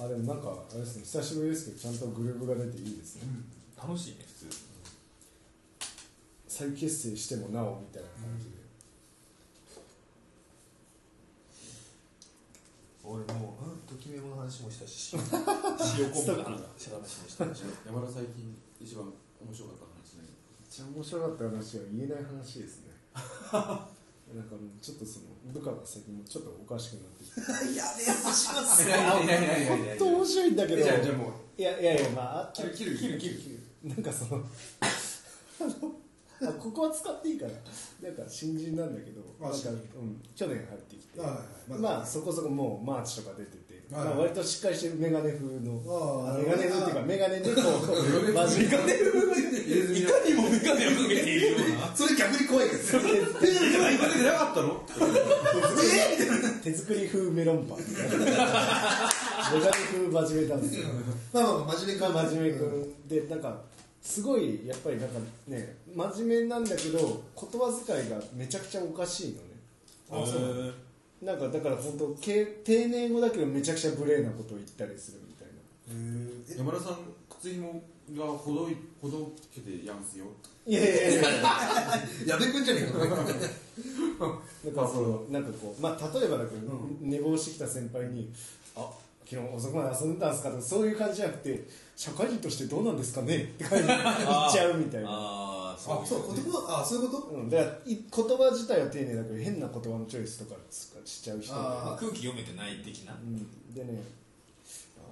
あでもなんかあれですね久しぶりですけどちゃんとグルーブが出ていいですね、楽しいね普通。再結成してもなおみたいな感じで、俺もううんときめもの話もしたし 塩昆布の話もしたし山田最近一番面白かった話ねめっちゃ面白かった話は言えない話ですね なんかちょっとその部下が最近ちょっとおかしくなってきて。やべえ話しますいやいやいやいやいやいや。本当面白いんだけど。いやいやいやまああ切る切る切る切る切る。なんかその あのあここは使っていいからなんか新人なんだけどあなんか、新うん、去年入ってきて。はいはい。はいまあそこそこもうマーチとか出てて、はいまあ、割としっかりしてるメガネ風の。ああメガネ風っていうかメガネでこう真面目いかにもメガネをかけて。いるようなそれ逆に怖いけどかけてなかったの手作り風メロンパンメガネ風真面目なんですよまあまあまあ真面目真面目君でなんかすごいやっぱりなんかね真面目なんだけど言葉遣いがめちゃくちゃおかしいのねあそうなんかだから本当け丁寧語だけどめちゃくちゃ無礼なことを言ったりするみたいなへえ山田さん靴紐がほどいほどけてやんすよ？いやいやいや矢部君じゃねえか なんかそのなんかこうまあ例えばだけど、寝坊してきた先輩に「あ昨日遅くまで遊んでたんですか?」とかそういう感じじゃなくて「社会人としてどうなんですかね?」って感じで言っちゃうみたいな。あああそう言葉あそういうこと？うん、だからい言葉自体は丁寧だけど変な言葉のチョイスとかしちゃう人であ空気読めてない的な？うん、でね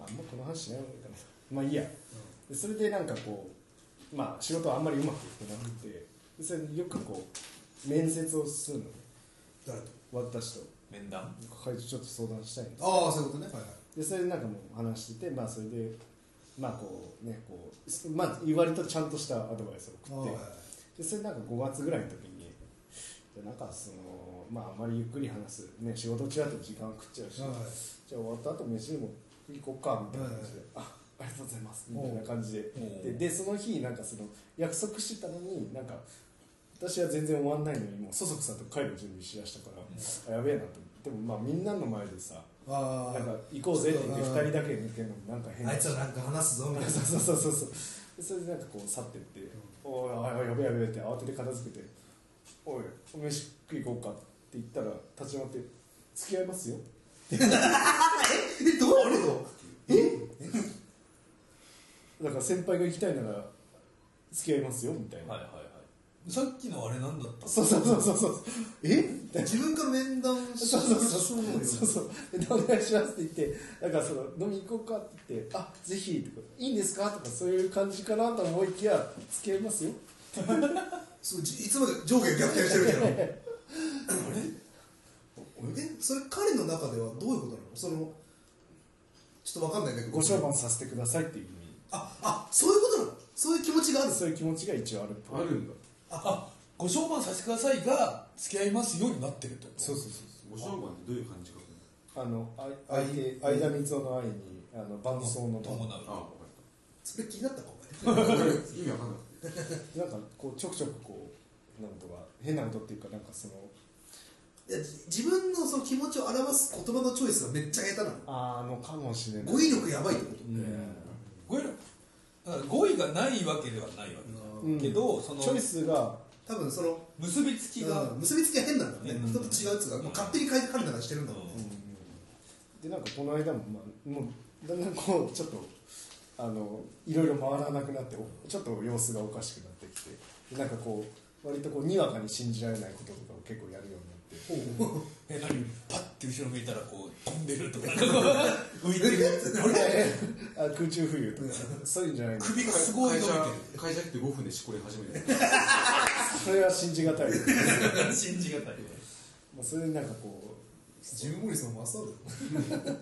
ああんまこの話しない方がいいかな。まあいいや、でそれでなんかこうまあ仕事はあんまりうまくいってなくて。でそれでよくこう面接をするのね。誰と？私と。面談？会長ちょっと相談したいんですああそういうことね。はいはい。でそれでなんかもう話しててまあそれでまあこうねこうまあ割とちゃんとしたアドバイスを送って、はいでそれなんか5月ぐらいの時になんかそのまああまりゆっくり話すね仕事中だと時間食っちゃうし、はい。じゃあ終わった後飯でも行こうかみたいな感じで、はい。あありがとうございますみたいな感じでででその日なんかその約束してたのになんか私は全然終わんないのにもうそそくさと帰る準備しだしたから、あやべえなと。でもまあみんなの前でさあなんか行こうぜって言って2人だけ抜けるのもなんか変あいつらなんか話すぞみたいな。そうそうそうそう。でそれでなんかこう去ってって「おいおいおいやべえやべえ」って慌てて片付けて「おいお飯食い行こうか」って言ったら立ち回って「付き合いますよ」えどういう？ことだから先輩が行きたいなら付き合いますよみたいな、はいはいはいさっきのあれなんだった？そうそうそうそう。そうえ？自分から面談しそうそうそうそうよそうそう。でお願いしますって言ってなんかその飲み行こうかって言ってあぜひと。かいいんですか？とかそういう感じかなと思いきや付き合いますよ。そうじいつまで上下逆転してるけどあれ？えそれ彼の中ではどういうことなの？そのちょっとわかんないんだけど。ご商売させてくださいっていう意味。ああそういうことなの？そういう気持ちがある？そういう気持ちが一応あるあるんだあご商売させてくださいが付き合いますようになってるってことそうそうそう。ご商売ってどういう感じか。あのあ相手相田光雄の愛にあの伴奏の伴う。あ分かっそれ気になったかお前。た意味わかんなかっなんかこうちょくちょくこうなんとか変なことっていうかなんかそのいやじ自分のその気持ちを表す言葉のチョイスがめっちゃ下手なの。あーのかもしれない。語彙力やばいってこと、うん。語彙力語彙がないわけではないわけ。じゃん、うんけどそのチョイスが多分その結びつきが、うん。結びつきが変なんだろうね、うん。人と違うやつがもう勝手に書いて彼らがしてるんだろうね、でなんかこの間も、まあ、もうだんだんこうちょっとあのいろいろ回らなくなっておちょっと様子がおかしくなってきてでなんかこう割とこうにわかに信じられないこととかを結構やるようにえ何 パッて後ろ向いたらこう飛んでるとか。なんかこう浮いてる。あ 空中浮遊とか。そういうんじゃないの。首がたすごい伸び会て社会社来て5分でしこり始めてそれは信じがたいる信じがたいまあそれでなんかこジム・モリスのマスターだよ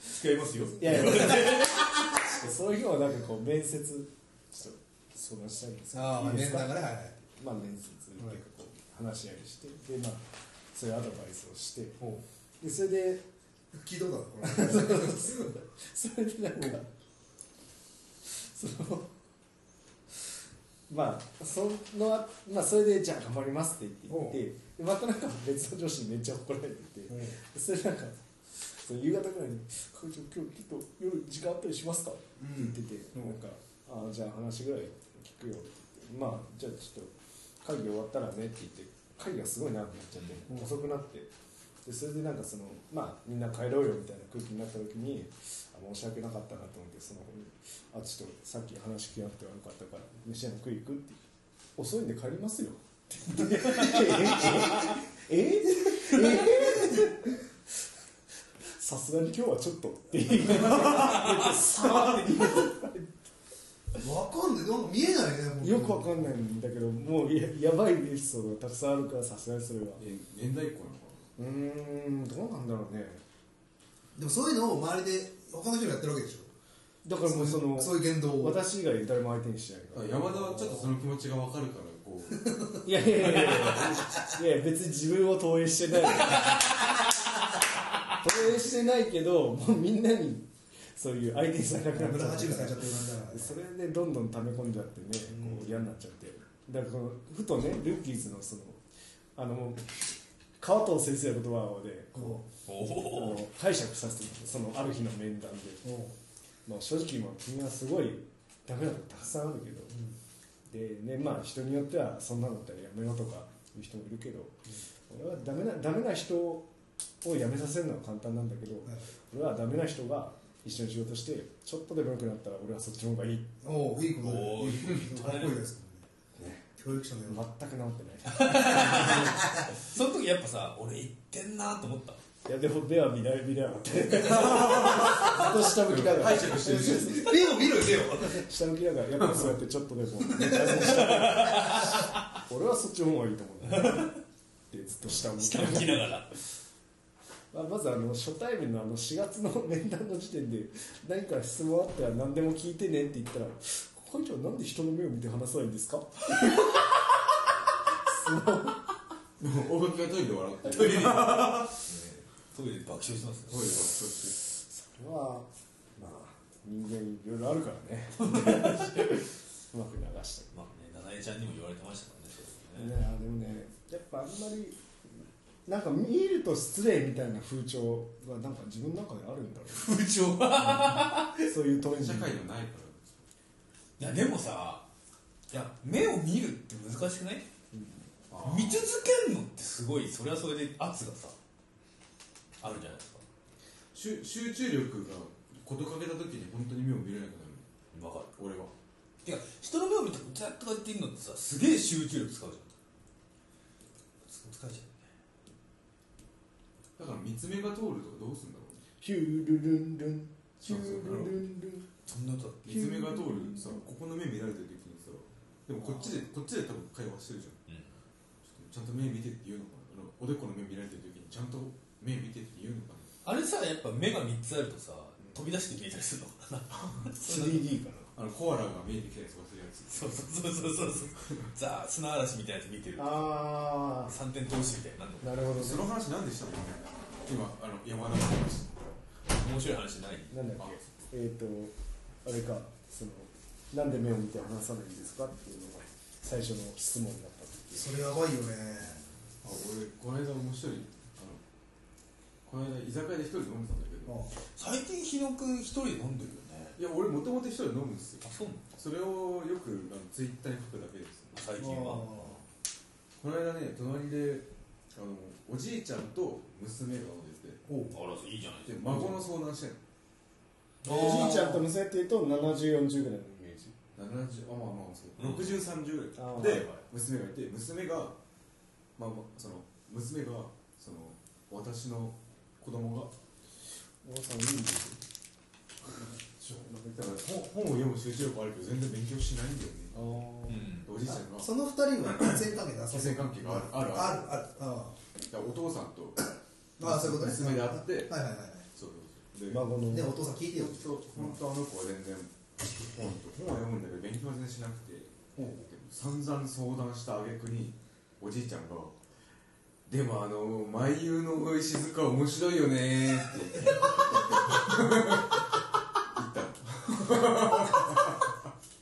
付き合いますよ。ういやいや。そういう日はなんかこう面接。ちょっと相談したいんですけど。ああまあ面談がねはいはい。まあ面接結構こう話し合いして。でまあそういうアドバイスをして。でそれで。聞いたことあるこれそれでなんか。その。まあそのまあそれでじゃあ頑張りますって言って。でまたなんか別の上司にめっちゃ怒られてて。それなんか。夕方ぐらいに「会長今日ちょっと夜時間あったりしますか?」って言ってて、なんか「ああじゃあ話ぐらい聞くよ」って言って「まあじゃあちょっと会議終わったらね」って言って会議がすごい長くなっちゃって、遅くなって。でそれでなんかそのまあみんな帰ろうよみたいな空気になった時にあ申し訳なかったなと思ってそのあちょっとさっき話聞きなくて悪かったから飯屋に食い行くって遅いんで帰りますよ。って言ってえ ええ さすがに今日はちょっとって言いながらさーって逃げてわかんない。なんか見えないねよくわかんないんだけどもうややばいエピソードがたくさんあるからさすがにそれは。え現代っ子なのか？うーんどうなんだろうね。でもそういうのを周りで他の人がやってるわけでしょ。だからもうそのそういう言動を。私以外誰も相手にしないかな山田はちょっとその気持ちが分かるからこう。らいやいやいやいやいやいや別に自分を投影してない。投影してないけどもうみんなにそういう相手にされなくなっち村ゃっそれでどんどん溜め込んじゃってねこう嫌になっちゃって。だからふとねルッキーズのそのあの川藤先生の言葉でこう解釈させてもらってそのある日の面談で、まあ、正直まあ君はすごいダメなことたくさんあるけど、でねまあ人によってはそんなのだったらやめろとかいう人もいるけど、俺はダメなダメな人を辞めさせるのは簡単なんだけど、はい。俺はダメな人が一緒に仕事してちょっとでも良くなったら俺はそっちの方がいい。おういいこといいです。ね。教育者の全く治ってない。その時やっぱさ俺言ってんなと思った。いやでも目は見ら見れなかった。ずっと下向きながら。解釈してるじゃん目を。見ろ下向きながらやっぱりそうやってちょっとでも 俺はそっちの方がいいと思う。でずっと下向きながらまあ、まずあの初対面のあの4月の面談の時点で何か質問あったら何でも聞いてねって言ったら「会長なんで人の目を見て話さないんですか?」がトイレで笑ってるトイレで。トイレで爆笑してますトイレで爆笑して。それはまあ人間いろいろあるからね。うまく流して。まあね七重ちゃんにも言われてましたからねね。ねあでもねやっぱあんまりなんか見ると失礼みたいな風潮がなんか自分の中であるんだろ風潮うそういうトレンド社会のないからいやでもさいや目を見るって難しくない？あ見続けるのってすごい。それはそれで圧がさあるじゃないですか。集集中力が事欠けた時に本当に目を見れなくなる。わかる。俺は。てか人の目を見てずっとかって言うのってさすげえ集中力使うじゃん。使うじゃんだから三つ目が通るとかどうするんだろうね。ヒュールルンルン。ヒュールルンルン。そんな歌三つ目が通るさここの目見られてる時にさでもこっちでこっちで多分会話してるじゃん。うん。ちゃんと目見てって言うのかな。あのおでこの目見られてる時にちゃんと目見てって言うのかな。あれさやっぱ目が3つあるとさ飛び出して見えたりするのかな。3D かなあのコアラが目に来たりとかするやつ。そうそうそうそうそう。ザ砂嵐みたいなやつ見てるあ三点投資みたいになるのあな。るほどね。その話何でしたっけ？今あの山田の話面白い話ない？なんだっけ？えっ、とあれかそのなんで目を見て話さないんですか？っていうのが最初の質問だったそれやばいよね。あ俺この間面白い。あのこの間居酒屋で一人で飲んでたんだけど。最近日野くん一人で飲んでるよね。いや俺もともと一人で飲むんですよ。あそうなの？それをよくあのツイッターに書くだけです。最近は。この間ね隣であのおじいちゃんと娘が飲んでて。おう。あらいいじゃないで孫の相談してんの。おじいちゃんと娘っていうと7040ぐらいのイメージ。70あまあまあそう、うん。6030あー。で、はいはい。娘がいて娘がまあまあその娘がその私の子供が。おさんいいんですだから本本を読む集中力あるけど全然勉強しないんだよね。あうん。おじいちゃんが。その二人は血縁関係だ血縁関係がある。ある。あるある。お父さんとああそういうことね。娘であって。はいはいはいそうそうそう。で孫の。でお父さん聞いてよ。本当あの子は全然本と本は読むんだけど勉強は全然しなくて。散々相談した挙句におじいちゃんが「でもあの眉優の石塚面白いよね」って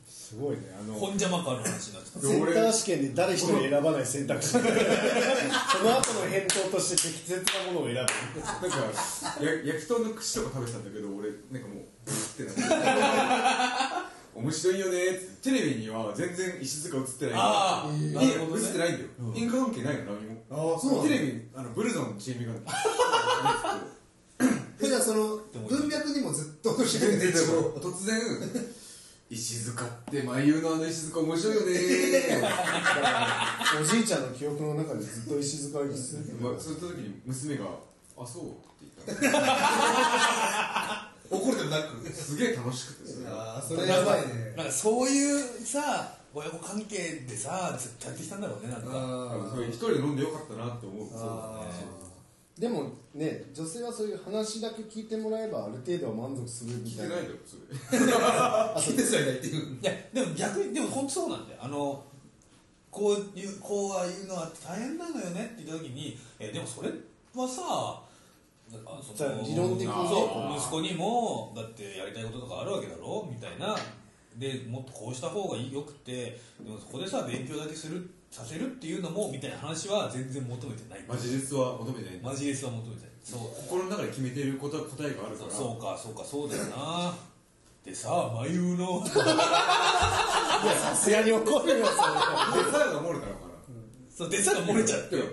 すごいねあの本邪魔感の話になってた。センター試験で誰一人選ばない選択肢。その後の返答として適切なものを選ぶ。なんかや焼き豚の串とか食べてたんだけど俺なんかもうブーってなって。面白いよねってテレビには全然石塚映ってないああいやなるほどね。映ってないんだよ、うん。因果関係ないの何も。ああそうテレビにあのブルゾンのチームが えじゃあその突然。石塚って眉優のあの石塚面白いよね。おじいちゃんの記憶の中でずっと石塚が生きてるまあ、そういった時に娘が「あそう」って言った。怒るでもなく。すげえ楽しくて。それがああそれやばいね。なんかそういうさ親子関係でさずっとやってきたんだろうねなんか。あそう一人で飲んでよかったなって思う。あでもね女性はそういう話だけ聞いてもらえばある程度は満足するみたいな。聞いてないだろそれあ聞いてすらいないっていう。いやでも逆にでも本当そうなんだよ。あのこういうこうは言うのは大変なのよねって言った時にえでもそれはさなんかそじゃあの理論的にね。そう息子にもだってやりたいこととかあるわけだろみたいな。でもっとこうした方がいいよくてでもそこでさ勉強だけするさせるっていうのもみたいな話は全然求めてない。マジレスは求めてない。マジレスは求めてない。そう。心の中で決めていること答えがあるから。そうかそうかそうだよな。でさ眉の。さすがに怒るよそれでさやが漏れたのかな。そうでさが漏れちゃって。いや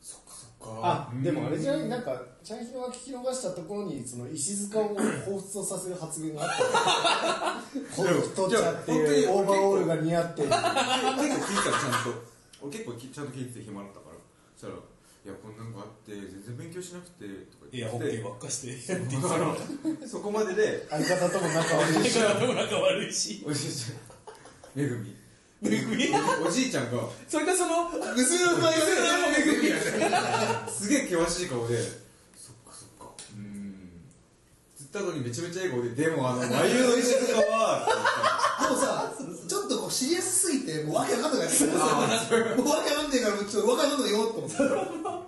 そっかそっか。あうんでもあれじゃない？なんかチャンヒロが聞き逃したところにその石塚を彷彿とさせる発言があった。この太っちゃってオーバーオールが似合って結構聞いたらちゃんと俺結構きちゃんと聞いてて暇だったから。そしたら「いやこんなんがあって全然勉強しなくて」とかいや、言って。ホッケーばっかして。だからそこまでで相方とも仲悪いし。相方も仲悪いし。おじいちゃん。めぐみ。めぐみ？おじいちゃんがそれがその、娘の場合はめぐみすげえ険しい顔で「そっかそっか。うーん」つったのにめちゃめちゃ笑顔で「でもあの眉の石塚は」でもさちょっとこうシリアスすぎてもうわけわかんなくなってもうわけわかんねえからもうちょっとわかんないのよと思って。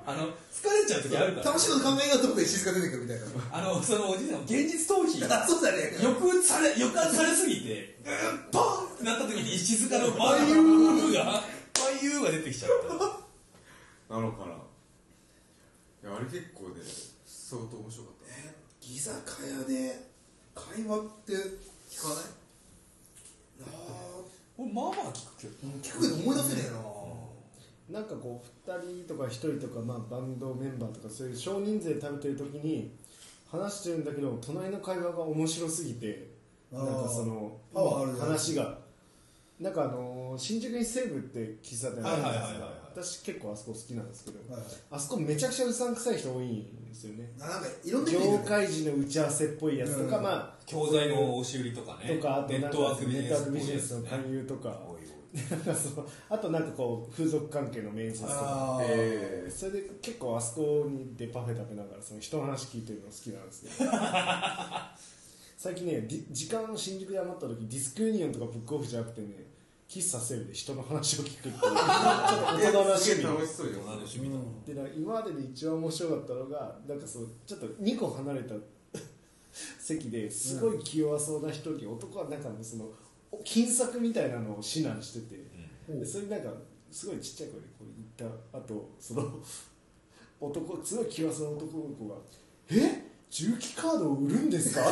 あの、疲れちゃう時あるから。楽しいこと考えようと思って静か出てくるみたいな。あの、そのおじいさんも現実逃避。あそうだね。抑圧され、抑圧されすぎて、うんポンってなった時に石塚のバイユーが、バイユーが出てきちゃった。なのかな。いやあれ結構ね相当面白かった。居酒屋で会話って聞かない？あ俺、まあまあ聞くけど。ー聞くけど思い出せねえな。なんかこう2人とか1人とか、まあ、バンドメンバーとかそういう少人数で食べてる時に話してるんだけど隣の会話が面白すぎてなんかその話が。なんかあのー新宿に西武って喫茶店あるんですよはいはいはいはい私結構あそこ好きなんですけどはいはい。あそこめちゃくちゃうさんくさい人多いんですよね。あなんかいろんな業界人の打ち合わせっぽいやつとか、うん。ま教材の押し売りとかあね。とかあとなんかネットワークビジネスの勧誘とか。あとなんかこう風俗関係の面接とか。それで結構あそこにでパフェ食べながらその人の話聞いてるの好きなんですけど。最近ね時間新宿で余った時ディスクユニオンとかブックオフじゃなくてね喫茶セルで人の話を聞くっていう。ちょっと大人の趣味楽しそうよ同じ趣味だ。でなんか今までで一番面白かったのがなんかそうちょっと2個離れた席ですごい気弱そうな人に男はなんかその金策みたいなのを指南してて、でそれなんかすごいちっちゃい声でこう言ったあとその 男すごい気弱そうな男の子が「え？重機カードを売るんですか?」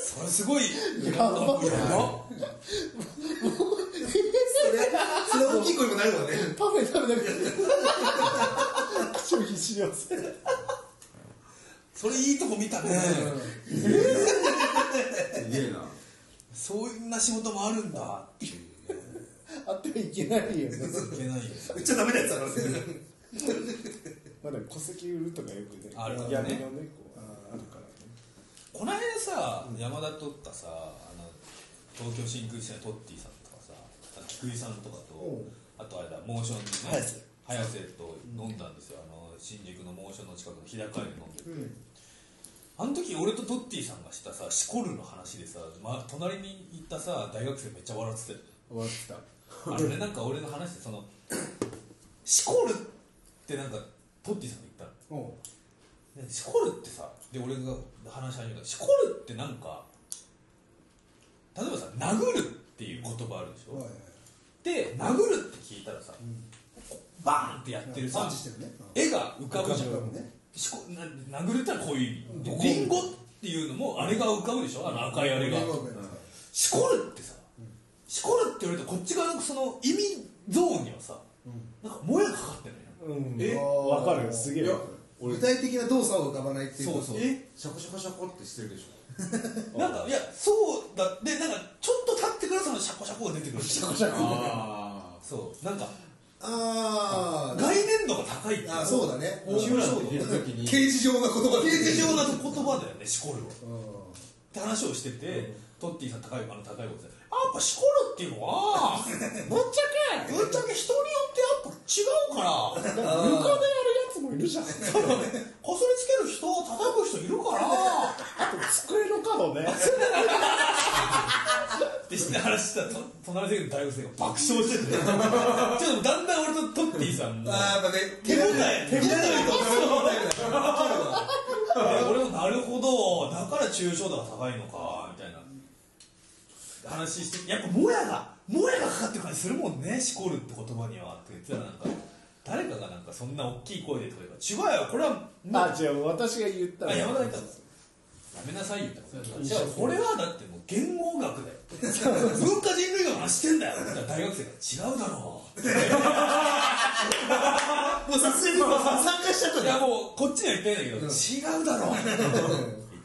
それすごい、やばやばそれそれ大きい声もなるわね。パフェ食べなくて口を必死に合わせてそれいいとこ見たね。すげえな。そんな仕事もあるんだ。っていうね。あってはいけないよね。いけないよ。言っちゃダメなやつだからね。まだ戸籍売るとかよくねあるからね闇のねこうあるからね。この間さ、山田とかさあの東京真空ジェシカのトッティさんとかさ菊井さんとかとあとあれだモーションにね。早瀬早瀬と飲んだんですよ。あの新宿のモーションの近くの日高屋で飲んでて、うん。あの時俺とトッティさんがしたさシコルの話でさ、ま、隣に行ったさ大学生めっちゃ笑ってたよ終わってた。あのねなんか俺の話でその シコルってなんかトッティさんが言ったの。しこるってさで俺が話し始めた。しこるってなんか例えばさ殴るっていう言葉あるでしょ、はいはいで殴るって聞いたらさ、バーンってやってるさパンチしてるね絵が浮かぶじゃん。しこな殴るってのはこういう意味でリンゴっていうのもあれが浮かぶでしょ？あの赤いあれが。しこるってさしこるって言われるとこっち側のその意味ゾーンにはさなんかもやがかかってるのようん。え？わかるすげえ具体的な動作を浮かばないっていうそうそう。え？シャコシャコシャコってしてるでしょ。なんかいやそうだでなんかちょっと経ってからそのシャコシャコが出てくる。シャコシャあそう。なんかああ概念度が高いってあそうだね。あ抽象度出た時に。刑事上な言葉刑事上な言葉だよねしこるは。うんって話をしてて、トッティさん高いあの高い声で「やっぱしこるっていうのは ぶっちゃけぶっちゃけ人によってやっぱ違うから。床でやるやつもいるじゃん。こすりつける人叩く人いるからあと机の角ね。って話したらと隣で大学生が爆笑してて。ちょっとだんだん俺とトッティさんもあーやっぱね手応え。手応えと手応え 俺もなるほどだから抽象度が高いのかみたいな。話してやっぱもやがもやがかかってる感じするもんねしこるって言葉にはって言ってたらなんか誰かがなんかそんな大きい声でとか言うから違うよこれはあ違う私が言ったあら山田が言ったのやめなさいよってじゃあこれはだってもう言語学だよ文化人類学の話してんだよ。大学生が違うだろう もうさすがに参加しちゃったいやもうこっちには言ってないんだけど、違うだろう 言っ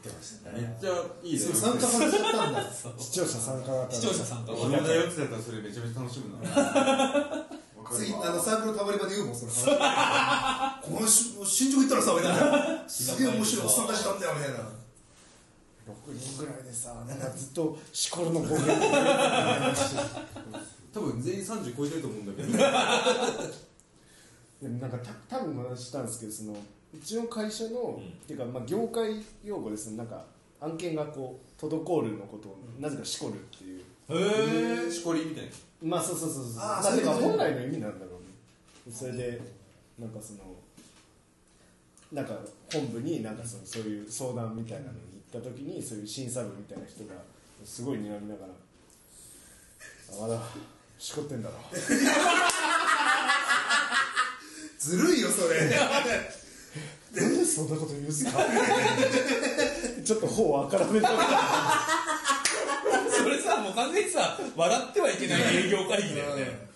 てましたね。めっちゃいいね。そう参加されちゃったんだ。視聴者参加型視聴者参加俺だよってやったらそれめちゃめちゃ楽しむな次あのサークルのたまり場で言うもんそれ話このし新宿行ったらさみたいな。すげえ面白いおっさんたちなんだよみたいな。6人ぐらいでさなんかずっとしこるの語源多分全員30超えてると思うんだけどでもなんかた多分話したんですけどそのうちの会社の、っていうかまあ業界用語ですね。なんか案件がこう滞るのことをなぜかしこるっていう。へえしこりみたいなまあそうそうそうそう。あーまそういうことね本来の意味なんだろうね。それでなんかそのなんか本部になんかそのそういう相談みたいなのに行った時にそういう審査部みたいな人がすごい睨みながら「あまだしこってんだろ」ずるいよそれ。なんでそんなこと言うんすか。ちょっと方をあからめながもう完全にさ笑ってはいけない営業会議だよね。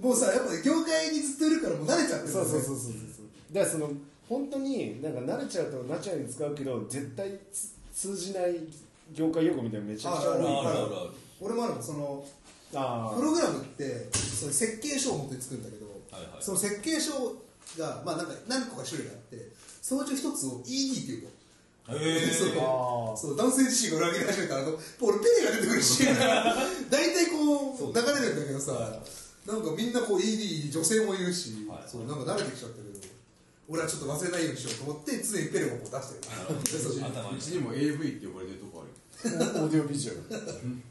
もうさやっぱ業界にずっといるからもう慣れちゃってるそうそうそうそうそう。だからその本当になんか慣れちゃうとナチュラルに使うけど絶対つ通じない業界用語みたいなのめちゃくちゃあるあるあるある俺もあるもんそのあプログラムってその設計書を持って作るんだけど、はいはい。その設計書が、まあ、なんか何個か種類があってそのうちの一つを ED っていうのそうあそう男性自身が裏切り始めたらあの俺ペレが出てくるし。大体こう流れるんだけどさなんかみんなこう ED 女性もいるし、はい。そうなんか慣れてきちゃったけど俺はちょっと忘れないようにしようと思って常にペレをこう出してる。そう頭に。うちにも AV って呼ばれてるとこある。オーディオビジュアル。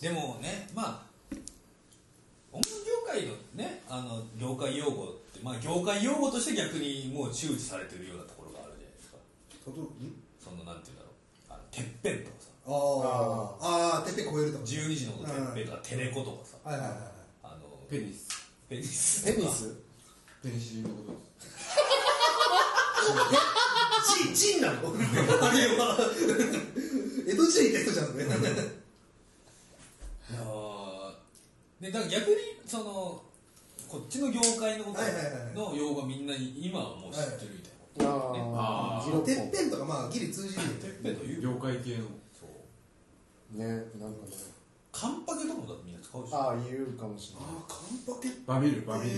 でもねまあ音楽業界のねあの業界用語ってまあ業界用語として逆にもう周知されてるようなとそのなんていうんだろう。あのてっぺんとかさ。ばあー。あーてっぺん超えるとか12時のことてっぺんとかテレコとかさ。はいはいはいはい。あのペニス。ペニステニス？ペニシリンのことですジンジンなのあれは。江戸時代行った人じゃんねいやー。でだから逆にそのこっちの業界のことはいはいはいの用語はみんな今はもう知ってるみたいなねあてっぺんとかまあギリ通じるよてっぺんという業界系のそう。ねなんかね。カンパケとかもだってみんな使うでしょ。ああ言うかもしれああカンパケって。バミルバミル。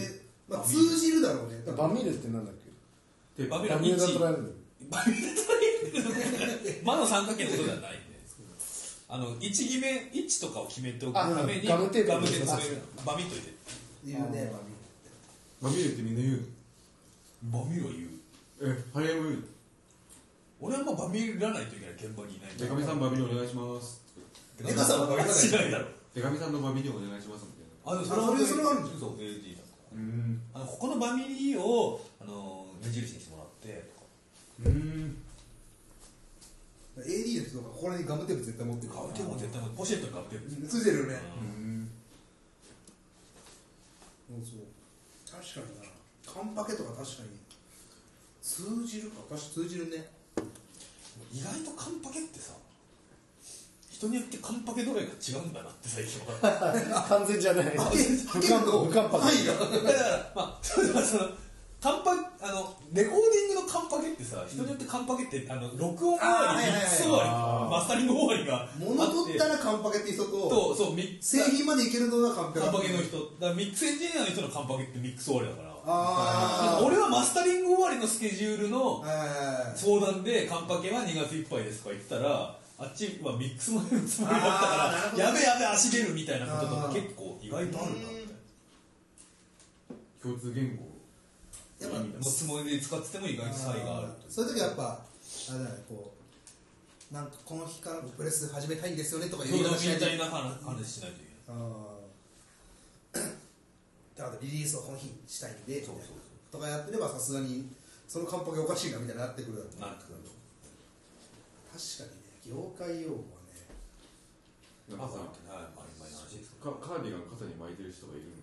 まあ通じるだろうね。ないバミルってなんだっけ？でバミルバミューダ1トラルバミルトライアングル魔の三角形のことではないんであの位置決め位置とかを決めておくためにあガムテープガムテープ詰めるバミっといて。言うねバミルって。みんな言うの？バミルは言うえハリエも言うの俺はまあバミらないといけない現場にいない。デカミさんバミルお願いします。デカさんはバミらないしないだろ。デカミさんのバミルお願いしますみたいな。あでもあそれそれはあるんじゃんそう AD だうん。あのここのバミリをあの目印にしてもらって。とかうん。AD の人とかここら辺にガムテープ絶対持ってるガムテープも絶対ポシェットにガムテープついてる。よねうん。そうそう。確かにな。カンパケとか確かに通じるか確か通じるね。意外とカンパケってさ人によってカンパケ度合いが違うんだなって最近は。完全じゃない。不完不完パ範囲がだからまあそれはそのカンパあのレコーディングのカンパケってさ人によってカンパケってあの録音終わりミックス終わりマスタリング終わりが物取ったら完パケって人ととそう製品までいけるのがカンパケの人。だからミックスエンジニアの人の完パケってミックス終わりだから俺はマスタリング終わりのスケジュールのはい相談で完パケは2月いっぱいですとか言ったらあっちはミックスもやるつもりだったからやべやべ足出るみたいなこととか結構意外とあるな。みたいな共通言語。やっぱもうつもりで使ってても意外と差異がある。そういう時はやっぱあれだねこうなんかこの日からプレス始めたいんですよねとかいうみたいな話話しないといけないあーだからリリースをこの日にしたいんでとかやってればさすがにそのカンパケおかしいなみたいになってくるだろうなってくる確かにね業界用語はね。カカーディガン肩に巻いてる人がいる。の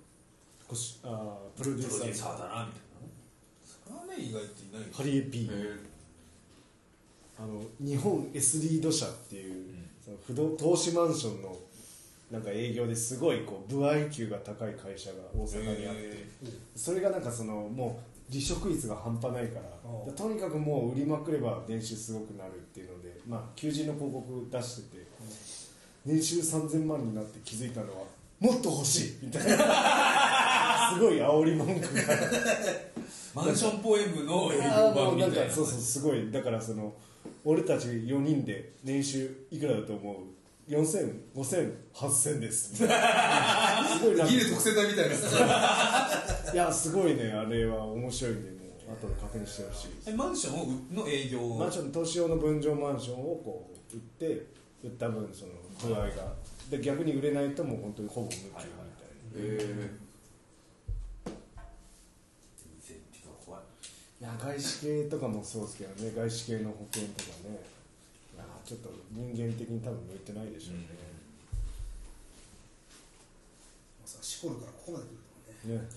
こしあープロデューーサー。だなみたいなそれはね意外といな。いハリエ P えあの日本 S リード社っていう、その不動投資マンションのなんか営業ですごいこう部合給が高い会社が大阪にあって、へそれがなんかそのもう離職率が半端ないからとにかくもう売りまくれば年収すごくなるっていうので、まあ、求人の広告出してて、年収3000万になって気づいたのはもっと欲しいみたいな。すごい煽り文句が。マンションポエムの営あ業版みたいな。かそうそうすごい。だからその俺たち4人で年収いくらだと思う4000、5000、8000ですみたいなすごいなんか。ギル特選隊みたいな。いやすごいね。あれは面白いんでもう後で確認してほしいえマンションの営業マンション投資用の分譲マンションをこう売って売った分その具合が。で逆に売れないともう本当にほぼ無給みたいな、はいはいえ全然怖い。いや外資系とかもそうですけどね。外資系の保険とかねちょっと人間的に多分向いてないでしょうね、さしこるからここまで来るとね。ね